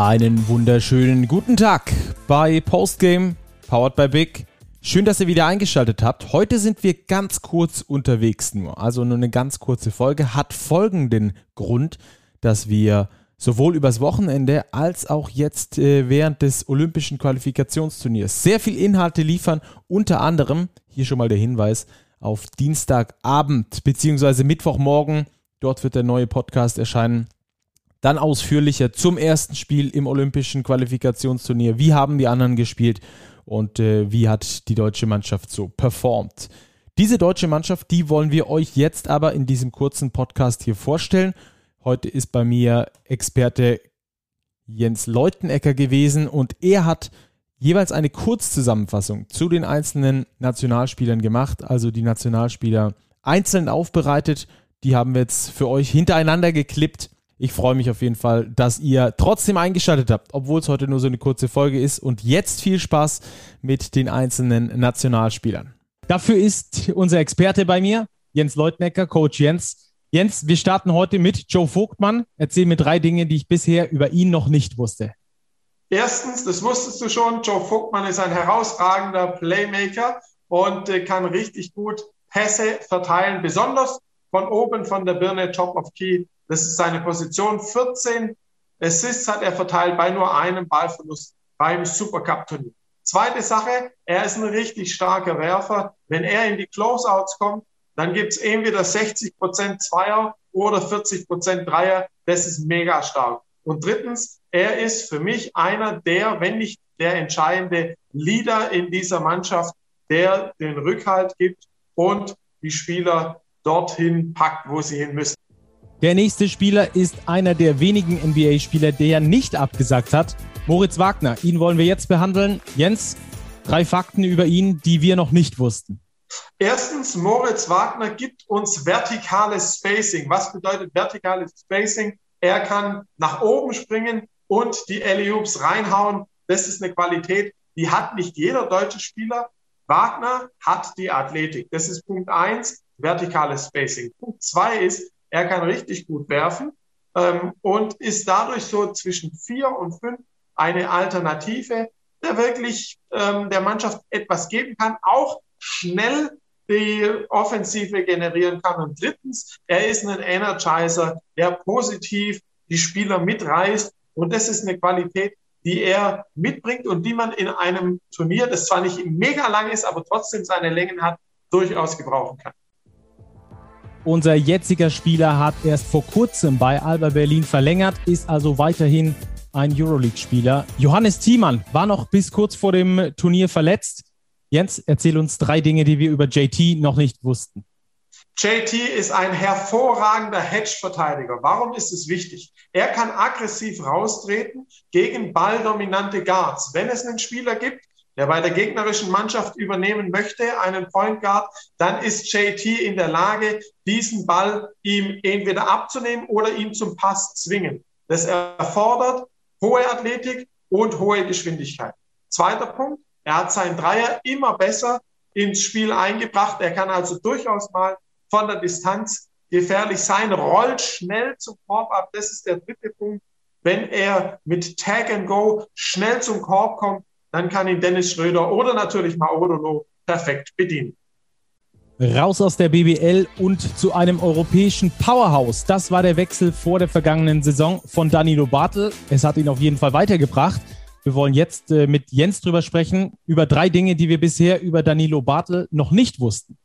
Einen wunderschönen guten Tag bei Postgame, powered by Big. Schön, dass ihr wieder eingeschaltet habt. Heute sind wir ganz kurz unterwegs nur. Also nur eine ganz kurze Folge. Hat folgenden Grund, dass wir sowohl übers Wochenende als auch jetzt äh, während des Olympischen Qualifikationsturniers sehr viel Inhalte liefern. Unter anderem, hier schon mal der Hinweis, auf Dienstagabend bzw. Mittwochmorgen. Dort wird der neue Podcast erscheinen. Dann ausführlicher zum ersten Spiel im Olympischen Qualifikationsturnier. Wie haben die anderen gespielt und äh, wie hat die deutsche Mannschaft so performt? Diese deutsche Mannschaft, die wollen wir euch jetzt aber in diesem kurzen Podcast hier vorstellen. Heute ist bei mir Experte Jens Leutenecker gewesen und er hat jeweils eine Kurzzusammenfassung zu den einzelnen Nationalspielern gemacht, also die Nationalspieler einzeln aufbereitet. Die haben wir jetzt für euch hintereinander geklippt. Ich freue mich auf jeden Fall, dass ihr trotzdem eingeschaltet habt, obwohl es heute nur so eine kurze Folge ist. Und jetzt viel Spaß mit den einzelnen Nationalspielern. Dafür ist unser Experte bei mir, Jens Leutnecker, Coach Jens. Jens, wir starten heute mit Joe Vogtmann. Erzähl mir drei Dinge, die ich bisher über ihn noch nicht wusste. Erstens, das wusstest du schon, Joe Vogtmann ist ein herausragender Playmaker und äh, kann richtig gut Pässe verteilen, besonders von oben von der Birne Top of Key. Das ist seine Position. 14 Assists hat er verteilt bei nur einem Ballverlust beim Supercup-Turnier. Zweite Sache, er ist ein richtig starker Werfer. Wenn er in die Closeouts kommt, dann gibt's entweder 60 Prozent Zweier oder 40 Prozent Dreier. Das ist mega stark. Und drittens, er ist für mich einer der, wenn nicht der entscheidende Leader in dieser Mannschaft, der den Rückhalt gibt und die Spieler dorthin packt, wo sie hin müssen. Der nächste Spieler ist einer der wenigen NBA-Spieler, der nicht abgesagt hat. Moritz Wagner. Ihn wollen wir jetzt behandeln. Jens, drei Fakten über ihn, die wir noch nicht wussten. Erstens, Moritz Wagner gibt uns vertikales Spacing. Was bedeutet vertikales Spacing? Er kann nach oben springen und die Alley-Oops reinhauen. Das ist eine Qualität, die hat nicht jeder deutsche Spieler. Wagner hat die Athletik. Das ist Punkt eins, vertikales Spacing. Punkt zwei ist, er kann richtig gut werfen ähm, und ist dadurch so zwischen vier und fünf eine Alternative, der wirklich ähm, der Mannschaft etwas geben kann, auch schnell die Offensive generieren kann. Und drittens, er ist ein Energizer, der positiv die Spieler mitreißt. Und das ist eine Qualität, die er mitbringt und die man in einem Turnier, das zwar nicht mega lang ist, aber trotzdem seine Längen hat, durchaus gebrauchen kann. Unser jetziger Spieler hat erst vor kurzem bei Alba Berlin verlängert, ist also weiterhin ein Euroleague-Spieler. Johannes Thiemann war noch bis kurz vor dem Turnier verletzt. Jens, erzähl uns drei Dinge, die wir über JT noch nicht wussten. JT ist ein hervorragender Hedge-Verteidiger. Warum ist es wichtig? Er kann aggressiv raustreten gegen balldominante Guards. Wenn es einen Spieler gibt, der bei der gegnerischen Mannschaft übernehmen möchte, einen Point Guard, dann ist JT in der Lage, diesen Ball ihm entweder abzunehmen oder ihn zum Pass zwingen. Das erfordert hohe Athletik und hohe Geschwindigkeit. Zweiter Punkt, er hat seinen Dreier immer besser ins Spiel eingebracht. Er kann also durchaus mal von der Distanz gefährlich sein, rollt schnell zum Korb ab. Das ist der dritte Punkt. Wenn er mit Tag and Go schnell zum Korb kommt, dann kann ihn Dennis Schröder oder natürlich Maodolo perfekt bedienen. Raus aus der BBL und zu einem europäischen Powerhouse. Das war der Wechsel vor der vergangenen Saison von Danilo Bartel. Es hat ihn auf jeden Fall weitergebracht. Wir wollen jetzt äh, mit Jens drüber sprechen, über drei Dinge, die wir bisher über Danilo Bartel noch nicht wussten.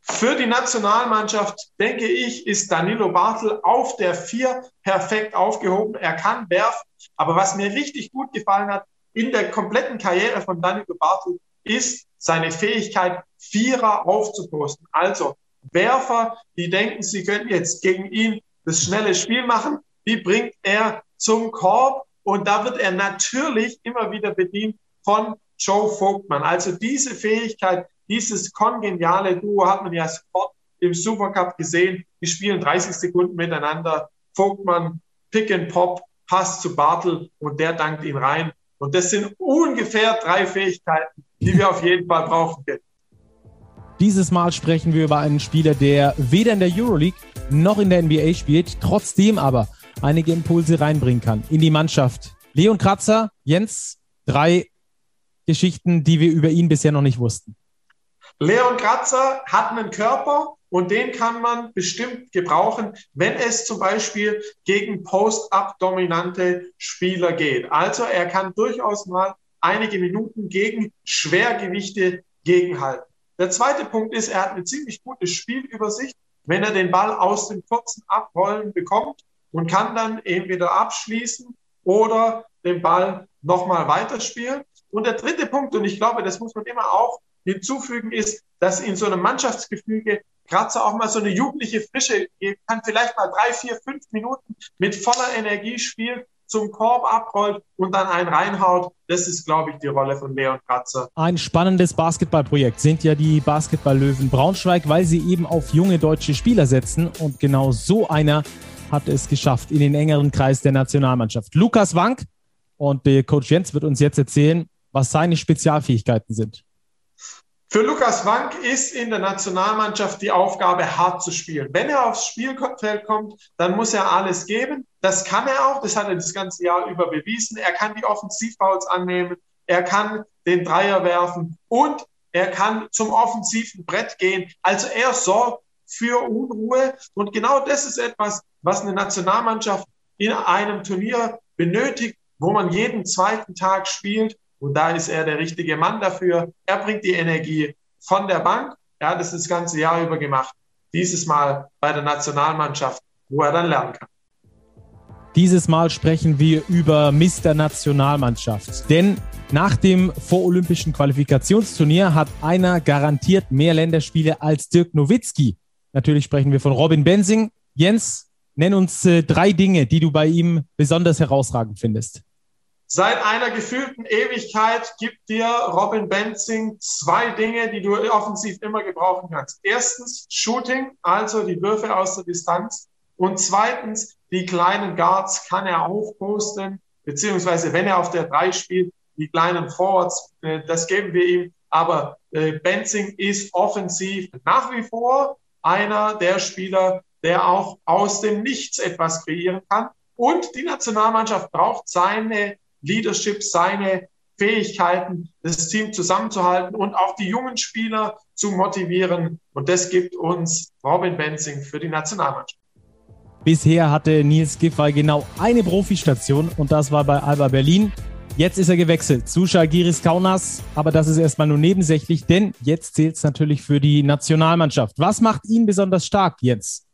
Für die Nationalmannschaft, denke ich, ist Danilo Bartel auf der Vier perfekt aufgehoben. Er kann werfen. Aber was mir richtig gut gefallen hat in der kompletten Karriere von Danilo Bartel, ist seine Fähigkeit, Vierer aufzuposten. Also Werfer, die denken, sie könnten jetzt gegen ihn das schnelle Spiel machen, die bringt er zum Korb und da wird er natürlich immer wieder bedient von Joe Vogtmann. Also diese Fähigkeit, dieses kongeniale Duo hat man ja sofort im Supercup gesehen. Die spielen 30 Sekunden miteinander. Vogtmann, Pick and Pop, Pass zu Bartel und der dankt ihn rein. Und das sind ungefähr drei Fähigkeiten, die wir auf jeden Fall brauchen können. Dieses Mal sprechen wir über einen Spieler, der weder in der Euroleague noch in der NBA spielt, trotzdem aber einige Impulse reinbringen kann in die Mannschaft, Leon Kratzer, Jens, drei Geschichten, die wir über ihn bisher noch nicht wussten. Leon Kratzer hat einen Körper und den kann man bestimmt gebrauchen, wenn es zum Beispiel gegen Post-Up-dominante Spieler geht. Also er kann durchaus mal einige Minuten gegen Schwergewichte gegenhalten. Der zweite Punkt ist, er hat eine ziemlich gute Spielübersicht, wenn er den Ball aus dem kurzen Abrollen bekommt und kann dann entweder abschließen oder den Ball nochmal weiterspielen. Und der dritte Punkt, und ich glaube, das muss man immer auch hinzufügen, ist, dass in so einem Mannschaftsgefüge Kratzer auch mal so eine jugendliche Frische geben kann, vielleicht mal drei, vier, fünf Minuten mit voller Energie spielt, zum Korb abrollt und dann einen reinhaut. Das ist, glaube ich, die Rolle von Leon Kratzer. Ein spannendes Basketballprojekt sind ja die Basketballlöwen Braunschweig, weil sie eben auf junge deutsche Spieler setzen. Und genau so einer hat es geschafft in den engeren Kreis der Nationalmannschaft. Lukas Wank und der Coach Jens wird uns jetzt erzählen, was seine Spezialfähigkeiten sind. Für Lukas Wank ist in der Nationalmannschaft die Aufgabe, hart zu spielen. Wenn er aufs Spielfeld kommt, dann muss er alles geben. Das kann er auch, das hat er das ganze Jahr über bewiesen. Er kann die Offensivfouls annehmen, er kann den Dreier werfen und er kann zum offensiven Brett gehen. Also er sorgt für Unruhe und genau das ist etwas, was eine Nationalmannschaft in einem Turnier benötigt, wo man jeden zweiten Tag spielt und da ist er der richtige Mann dafür. Er bringt die Energie von der Bank. Er hat es das ganze Jahr über gemacht. Dieses Mal bei der Nationalmannschaft, wo er dann lernen kann. Dieses Mal sprechen wir über Mr. Nationalmannschaft. Denn nach dem vorolympischen Qualifikationsturnier hat einer garantiert mehr Länderspiele als Dirk Nowitzki. Natürlich sprechen wir von Robin Bensing. Jens, nenn uns äh, drei Dinge, die du bei ihm besonders herausragend findest. Seit einer gefühlten Ewigkeit gibt dir Robin Benzing zwei Dinge, die du offensiv immer gebrauchen kannst. Erstens Shooting, also die Würfe aus der Distanz. Und zweitens, die kleinen Guards kann er aufposten, beziehungsweise wenn er auf der drei spielt, die kleinen Forwards, äh, das geben wir ihm. Aber äh, Benzing ist offensiv nach wie vor einer der Spieler, der auch aus dem Nichts etwas kreieren kann. Und die Nationalmannschaft braucht seine Leadership, seine Fähigkeiten, das Team zusammenzuhalten und auch die jungen Spieler zu motivieren. Und das gibt uns Robin Benzing für die Nationalmannschaft. Bisher hatte Nils Giffey genau eine Profistation und das war bei Alba Berlin. Jetzt ist er gewechselt zu Schalgiris Kaunas, aber das ist erstmal nur nebensächlich, denn jetzt zählt es natürlich für die Nationalmannschaft. Was macht ihn besonders stark jetzt?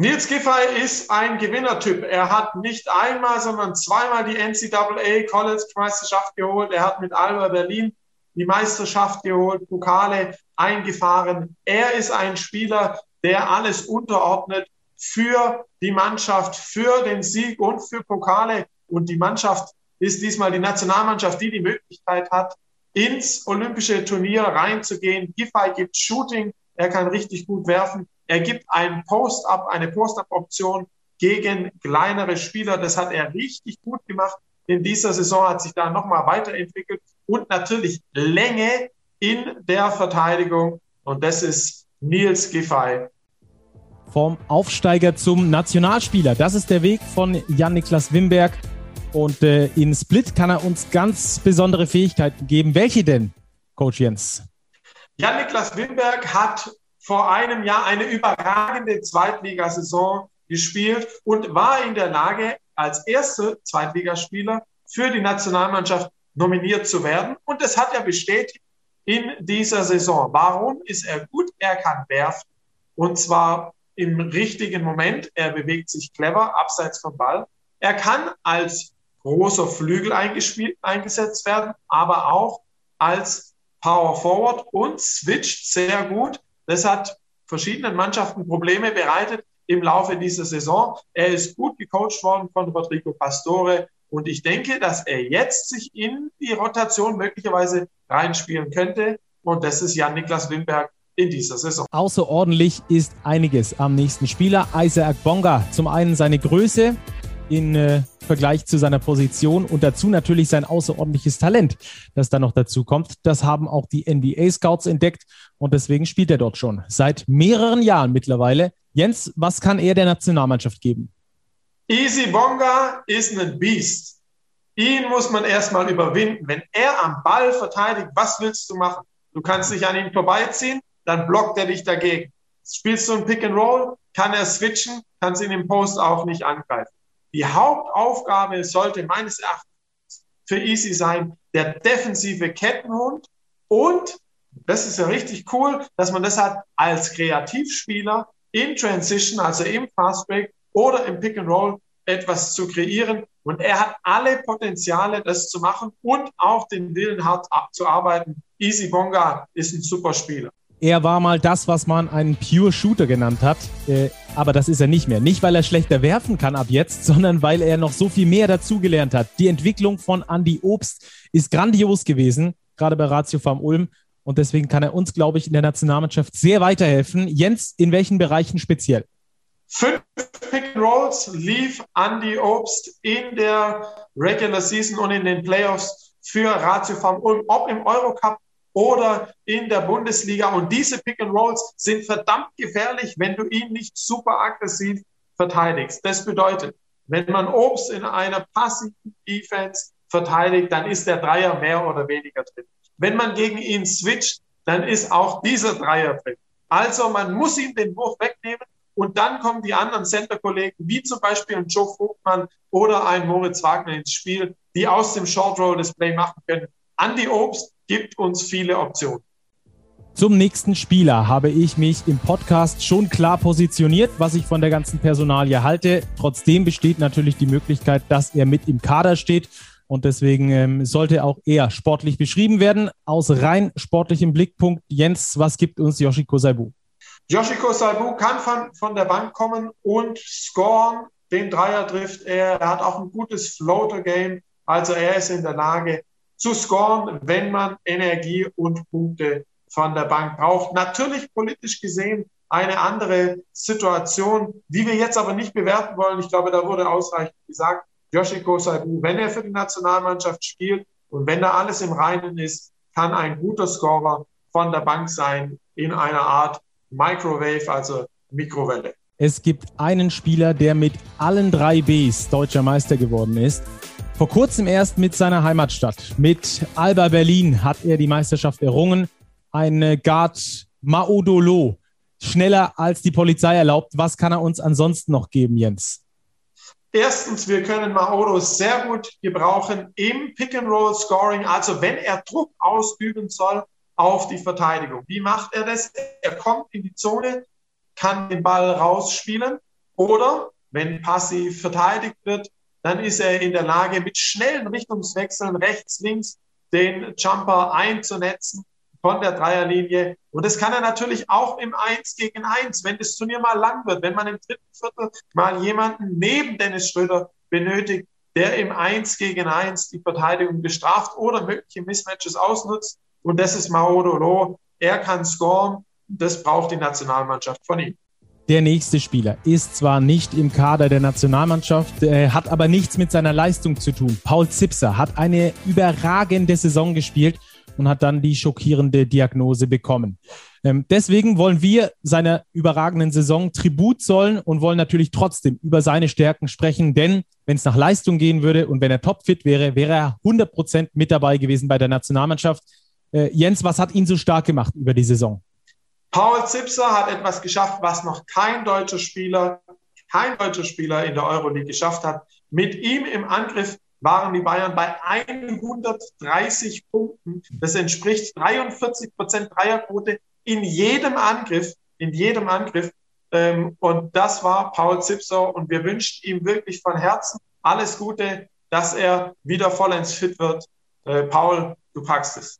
Nils Giffey ist ein Gewinnertyp. Er hat nicht einmal, sondern zweimal die NCAA College Meisterschaft geholt. Er hat mit Alba Berlin die Meisterschaft geholt, Pokale eingefahren. Er ist ein Spieler, der alles unterordnet für die Mannschaft, für den Sieg und für Pokale. Und die Mannschaft ist diesmal die Nationalmannschaft, die die Möglichkeit hat, ins olympische Turnier reinzugehen. Giffey gibt Shooting, er kann richtig gut werfen. Er gibt einen Post-up, eine Post-up-Option gegen kleinere Spieler. Das hat er richtig gut gemacht. In dieser Saison hat sich da nochmal weiterentwickelt und natürlich Länge in der Verteidigung. Und das ist Nils Giffey. Vom Aufsteiger zum Nationalspieler. Das ist der Weg von Jan-Niklas Wimberg. Und äh, in Split kann er uns ganz besondere Fähigkeiten geben. Welche denn, Coach Jens? Jan-Niklas Wimberg hat vor einem Jahr eine überragende Zweitligasaison gespielt und war in der Lage, als erster Zweitligaspieler für die Nationalmannschaft nominiert zu werden. Und das hat er bestätigt in dieser Saison. Warum ist er gut? Er kann werfen. Und zwar im richtigen Moment. Er bewegt sich clever, abseits vom Ball. Er kann als großer Flügel eingesetzt werden, aber auch als Power Forward und switcht sehr gut das hat verschiedenen Mannschaften Probleme bereitet im Laufe dieser Saison. Er ist gut gecoacht worden von Rodrigo Pastore und ich denke, dass er jetzt sich in die Rotation möglicherweise reinspielen könnte. Und das ist Jan-Niklas Wimberg in dieser Saison. Außerordentlich ist einiges am nächsten Spieler. Isaac Bonga. Zum einen seine Größe, in äh, Vergleich zu seiner Position und dazu natürlich sein außerordentliches Talent, das da noch dazu kommt. Das haben auch die NBA-Scouts entdeckt und deswegen spielt er dort schon seit mehreren Jahren mittlerweile. Jens, was kann er der Nationalmannschaft geben? Easy Bonga ist ein Beast. Ihn muss man erstmal überwinden. Wenn er am Ball verteidigt, was willst du machen? Du kannst dich an ihm vorbeiziehen, dann blockt er dich dagegen. Spielst du ein Pick and Roll, kann er switchen, kannst ihn im Post auch nicht angreifen. Die Hauptaufgabe sollte meines Erachtens für Easy sein, der defensive Kettenhund und das ist ja richtig cool, dass man das hat als Kreativspieler in Transition, also im Fastbreak oder im Pick and Roll etwas zu kreieren. Und er hat alle Potenziale, das zu machen und auch den Willen hart zu arbeiten. Easy Bonga ist ein super Spieler. Er war mal das, was man einen Pure Shooter genannt hat, äh, aber das ist er nicht mehr. Nicht, weil er schlechter werfen kann ab jetzt, sondern weil er noch so viel mehr dazugelernt hat. Die Entwicklung von Andy Obst ist grandios gewesen, gerade bei Ratio Farm Ulm. Und deswegen kann er uns, glaube ich, in der Nationalmannschaft sehr weiterhelfen. Jens, in welchen Bereichen speziell? Fünf Pick and Rolls lief Andy Obst in der Regular Season und in den Playoffs für Ratio Farm Ulm, ob im Eurocup oder in der Bundesliga. Und diese Pick and Rolls sind verdammt gefährlich, wenn du ihn nicht super aggressiv verteidigst. Das bedeutet, wenn man Obst in einer passiven Defense verteidigt, dann ist der Dreier mehr oder weniger drin. Wenn man gegen ihn switcht, dann ist auch dieser Dreier drin. Also man muss ihm den Wurf wegnehmen und dann kommen die anderen Center-Kollegen, wie zum Beispiel ein Joe Vogtmann oder ein Moritz Wagner ins Spiel, die aus dem Short Roll das Play machen können. Andy Obst gibt uns viele Optionen. Zum nächsten Spieler habe ich mich im Podcast schon klar positioniert, was ich von der ganzen Personalie halte. Trotzdem besteht natürlich die Möglichkeit, dass er mit im Kader steht. Und deswegen ähm, sollte auch er sportlich beschrieben werden. Aus rein sportlichem Blickpunkt, Jens, was gibt uns Yoshiko Saibu? Yoshiko Saibu kann von, von der Bank kommen und scoren. Den Dreier trifft er. Er hat auch ein gutes Floater-Game. Also er ist in der Lage zu scoren, wenn man Energie und Punkte von der Bank braucht. Natürlich politisch gesehen eine andere Situation, die wir jetzt aber nicht bewerten wollen. Ich glaube, da wurde ausreichend gesagt. Yoshiko Saibu, wenn er für die Nationalmannschaft spielt und wenn da alles im Reinen ist, kann ein guter Scorer von der Bank sein in einer Art Microwave, also Mikrowelle. Es gibt einen Spieler, der mit allen drei Bs deutscher Meister geworden ist. Vor kurzem erst mit seiner Heimatstadt. Mit Alba Berlin hat er die Meisterschaft errungen. Ein Guard Maodolo. Schneller als die Polizei erlaubt. Was kann er uns ansonsten noch geben, Jens? Erstens, wir können Maodo sehr gut gebrauchen im Pick-and-Roll-Scoring, also wenn er Druck ausüben soll auf die Verteidigung. Wie macht er das? Er kommt in die Zone, kann den Ball rausspielen oder wenn passiv verteidigt wird, dann ist er in der Lage, mit schnellen Richtungswechseln rechts, links den Jumper einzunetzen von der Dreierlinie. Und das kann er natürlich auch im Eins gegen Eins, wenn das Turnier mal lang wird, wenn man im dritten Viertel mal jemanden neben Dennis Schröder benötigt, der im Eins gegen Eins die Verteidigung bestraft oder mögliche Mismatches ausnutzt, und das ist Mauro Er kann scoren. Das braucht die Nationalmannschaft von ihm. Der nächste Spieler ist zwar nicht im Kader der Nationalmannschaft, äh, hat aber nichts mit seiner Leistung zu tun. Paul Zipser hat eine überragende Saison gespielt und hat dann die schockierende Diagnose bekommen. Ähm, deswegen wollen wir seiner überragenden Saison Tribut zollen und wollen natürlich trotzdem über seine Stärken sprechen, denn wenn es nach Leistung gehen würde und wenn er topfit wäre, wäre er 100 Prozent mit dabei gewesen bei der Nationalmannschaft. Äh, Jens, was hat ihn so stark gemacht über die Saison? Paul Zipser hat etwas geschafft, was noch kein deutscher Spieler, kein deutscher Spieler in der Euroleague geschafft hat. Mit ihm im Angriff waren die Bayern bei 130 Punkten. Das entspricht 43 Prozent Dreierquote in jedem Angriff, in jedem Angriff. Ähm, und das war Paul Zipser. Und wir wünschen ihm wirklich von Herzen alles Gute, dass er wieder vollends fit wird. Äh, Paul, du packst es.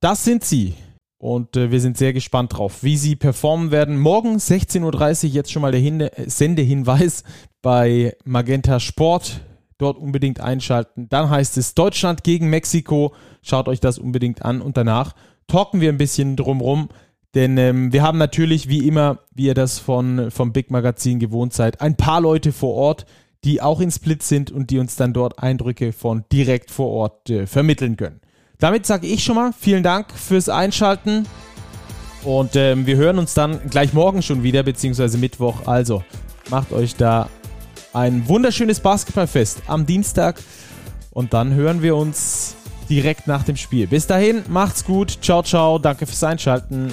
Das sind sie. Und äh, wir sind sehr gespannt drauf, wie sie performen werden. Morgen 16.30 Uhr jetzt schon mal der Hin Sendehinweis bei Magenta Sport. Dort unbedingt einschalten. Dann heißt es Deutschland gegen Mexiko. Schaut euch das unbedingt an. Und danach talken wir ein bisschen drumrum. Denn ähm, wir haben natürlich, wie immer, wie ihr das von, vom Big Magazin gewohnt seid, ein paar Leute vor Ort, die auch in Split sind und die uns dann dort Eindrücke von direkt vor Ort äh, vermitteln können. Damit sage ich schon mal vielen Dank fürs Einschalten. Und ähm, wir hören uns dann gleich morgen schon wieder, beziehungsweise Mittwoch. Also macht euch da ein wunderschönes Basketballfest am Dienstag. Und dann hören wir uns direkt nach dem Spiel. Bis dahin, macht's gut. Ciao, ciao. Danke fürs Einschalten.